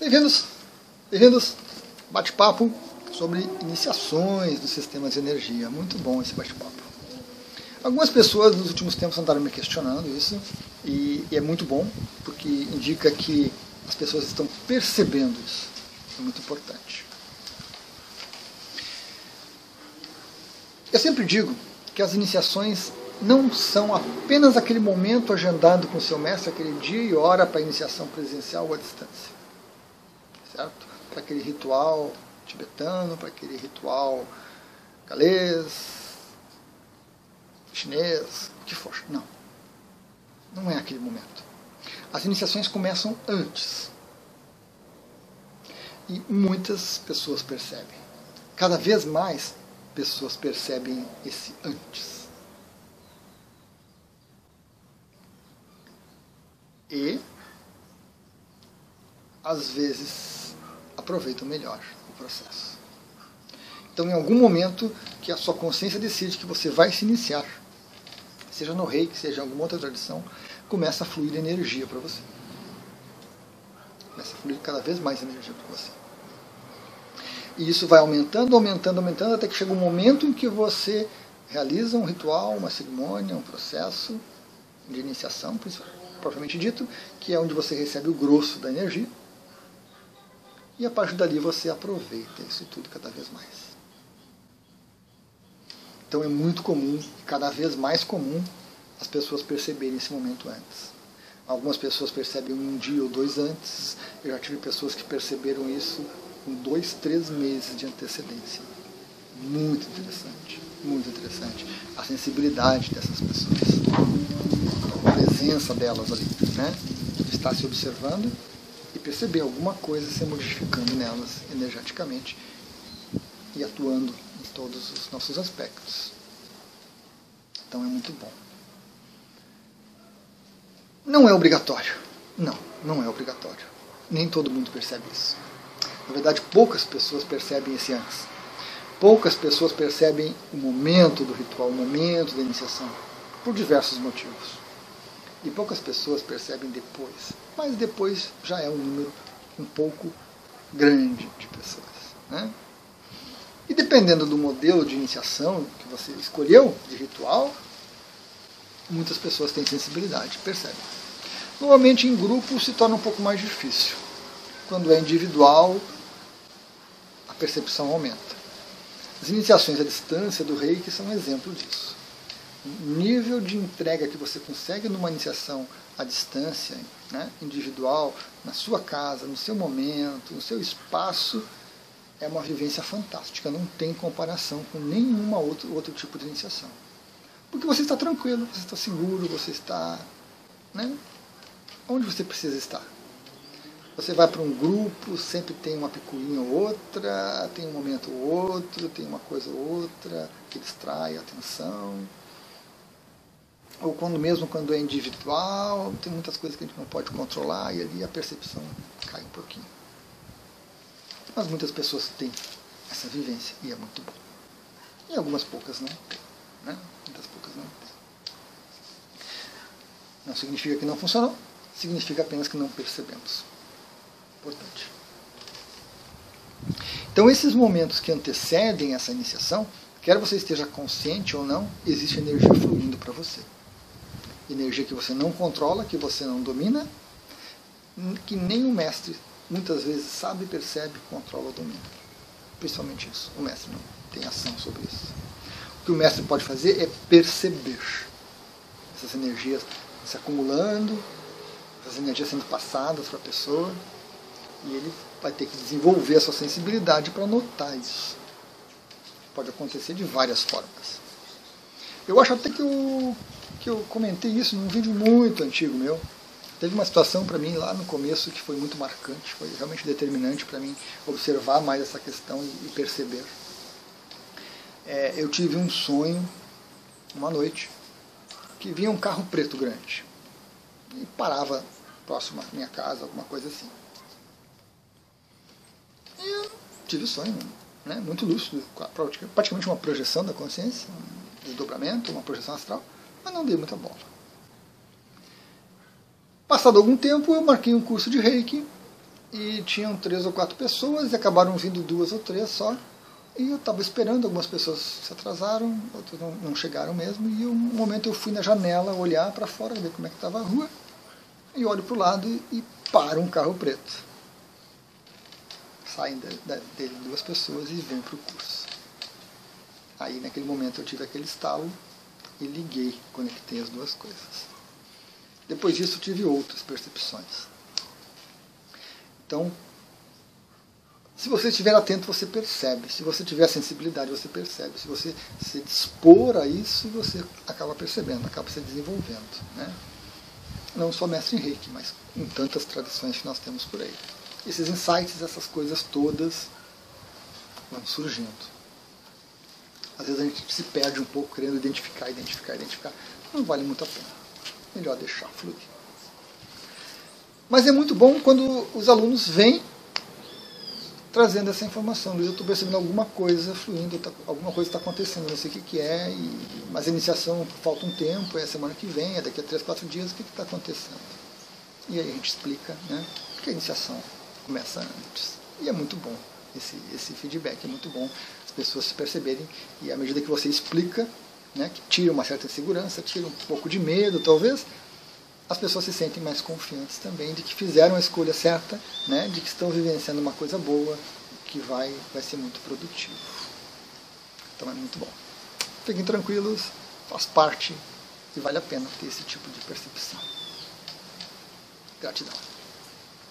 Bem-vindos, bem-vindos. Bate-papo sobre iniciações dos sistemas de energia. Muito bom esse bate-papo. Algumas pessoas nos últimos tempos andaram me questionando isso e, e é muito bom porque indica que as pessoas estão percebendo isso. É muito importante. Eu sempre digo que as iniciações não são apenas aquele momento agendado com o seu mestre, aquele dia e hora para iniciação presencial ou à distância. Certo? Para aquele ritual tibetano, para aquele ritual galês, chinês, o que for. Não. Não é aquele momento. As iniciações começam antes. E muitas pessoas percebem. Cada vez mais pessoas percebem esse antes. e às vezes aproveitam melhor o processo. Então, em algum momento que a sua consciência decide que você vai se iniciar, seja no reiki, seja em alguma outra tradição, começa a fluir energia para você. Começa a fluir cada vez mais energia para você. E isso vai aumentando, aumentando, aumentando, até que chega um momento em que você realiza um ritual, uma cerimônia, um processo de iniciação, propriamente dito, que é onde você recebe o grosso da energia. E a partir dali você aproveita isso tudo cada vez mais. Então é muito comum, cada vez mais comum, as pessoas perceberem esse momento antes. Algumas pessoas percebem um dia ou dois antes. Eu já tive pessoas que perceberam isso com dois, três meses de antecedência. Muito interessante, muito interessante. A sensibilidade dessas pessoas presença delas ali, né? Estar se observando perceber alguma coisa se modificando nelas energeticamente e atuando em todos os nossos aspectos. Então é muito bom. Não é obrigatório. Não, não é obrigatório. Nem todo mundo percebe isso. Na verdade, poucas pessoas percebem esse antes. Poucas pessoas percebem o momento do ritual, o momento da iniciação, por diversos motivos. E poucas pessoas percebem depois. Mas depois já é um número um pouco grande de pessoas. Né? E dependendo do modelo de iniciação que você escolheu, de ritual, muitas pessoas têm sensibilidade, percebem. Normalmente em grupo se torna um pouco mais difícil. Quando é individual, a percepção aumenta. As iniciações à distância do reiki são um exemplo disso nível de entrega que você consegue numa iniciação à distância, né, individual, na sua casa, no seu momento, no seu espaço, é uma vivência fantástica. Não tem comparação com nenhuma outro, outro tipo de iniciação. Porque você está tranquilo, você está seguro, você está né, onde você precisa estar. Você vai para um grupo, sempre tem uma picuinha ou outra, tem um momento ou outro, tem uma coisa ou outra que distrai a atenção ou quando mesmo quando é individual, tem muitas coisas que a gente não pode controlar e ali a percepção cai um pouquinho. Mas muitas pessoas têm essa vivência e é muito bom. E algumas poucas não têm. Né? Muitas poucas não têm. Não significa que não funcionou, significa apenas que não percebemos. Importante. Então esses momentos que antecedem essa iniciação, quer você esteja consciente ou não, existe energia fluindo para você energia que você não controla, que você não domina, que nem o mestre muitas vezes sabe, percebe, controla ou domina. Principalmente isso. O mestre não tem ação sobre isso. O que o mestre pode fazer é perceber essas energias se acumulando, essas energias sendo passadas para a pessoa, e ele vai ter que desenvolver a sua sensibilidade para notar isso. Pode acontecer de várias formas. Eu acho até que o que eu comentei isso num vídeo muito antigo meu. Teve uma situação para mim lá no começo que foi muito marcante, foi realmente determinante para mim observar mais essa questão e perceber. É, eu tive um sonho, uma noite, que vinha um carro preto grande e parava próximo à minha casa, alguma coisa assim. E eu tive o sonho, né, muito lúcido, praticamente uma projeção da consciência, desdobramento, uma projeção astral mas não dei muita bola. Passado algum tempo, eu marquei um curso de reiki e tinham três ou quatro pessoas e acabaram vindo duas ou três só. E eu estava esperando, algumas pessoas se atrasaram, outras não, não chegaram mesmo. E um momento eu fui na janela olhar para fora, ver como é que estava a rua. E olho para o lado e, para um carro preto. Saem dele duas pessoas e vêm para o curso. Aí naquele momento eu tive aquele estalo e liguei, conectei as duas coisas. Depois disso tive outras percepções. Então, se você estiver atento, você percebe. Se você tiver sensibilidade, você percebe. Se você se dispor a isso, você acaba percebendo, acaba se desenvolvendo. Né? Não só mestre em reiki, mas em tantas tradições que nós temos por aí. Esses insights, essas coisas todas vão surgindo. Às vezes a gente se perde um pouco querendo identificar, identificar, identificar. Não vale muito a pena. Melhor deixar fluir. Mas é muito bom quando os alunos vêm trazendo essa informação. Eu estou percebendo alguma coisa fluindo, tá, alguma coisa está acontecendo, não sei o que, que é, e, mas a iniciação falta um tempo, é semana que vem, é daqui a três, quatro dias, o que está acontecendo? E aí a gente explica, né? Porque a iniciação começa antes. E é muito bom esse, esse feedback, é muito bom as pessoas se perceberem, e à medida que você explica, né, que tira uma certa insegurança, tira um pouco de medo, talvez, as pessoas se sentem mais confiantes também de que fizeram a escolha certa, né, de que estão vivenciando uma coisa boa, que vai, vai ser muito produtivo. Então é muito bom. Fiquem tranquilos, faz parte e vale a pena ter esse tipo de percepção. Gratidão.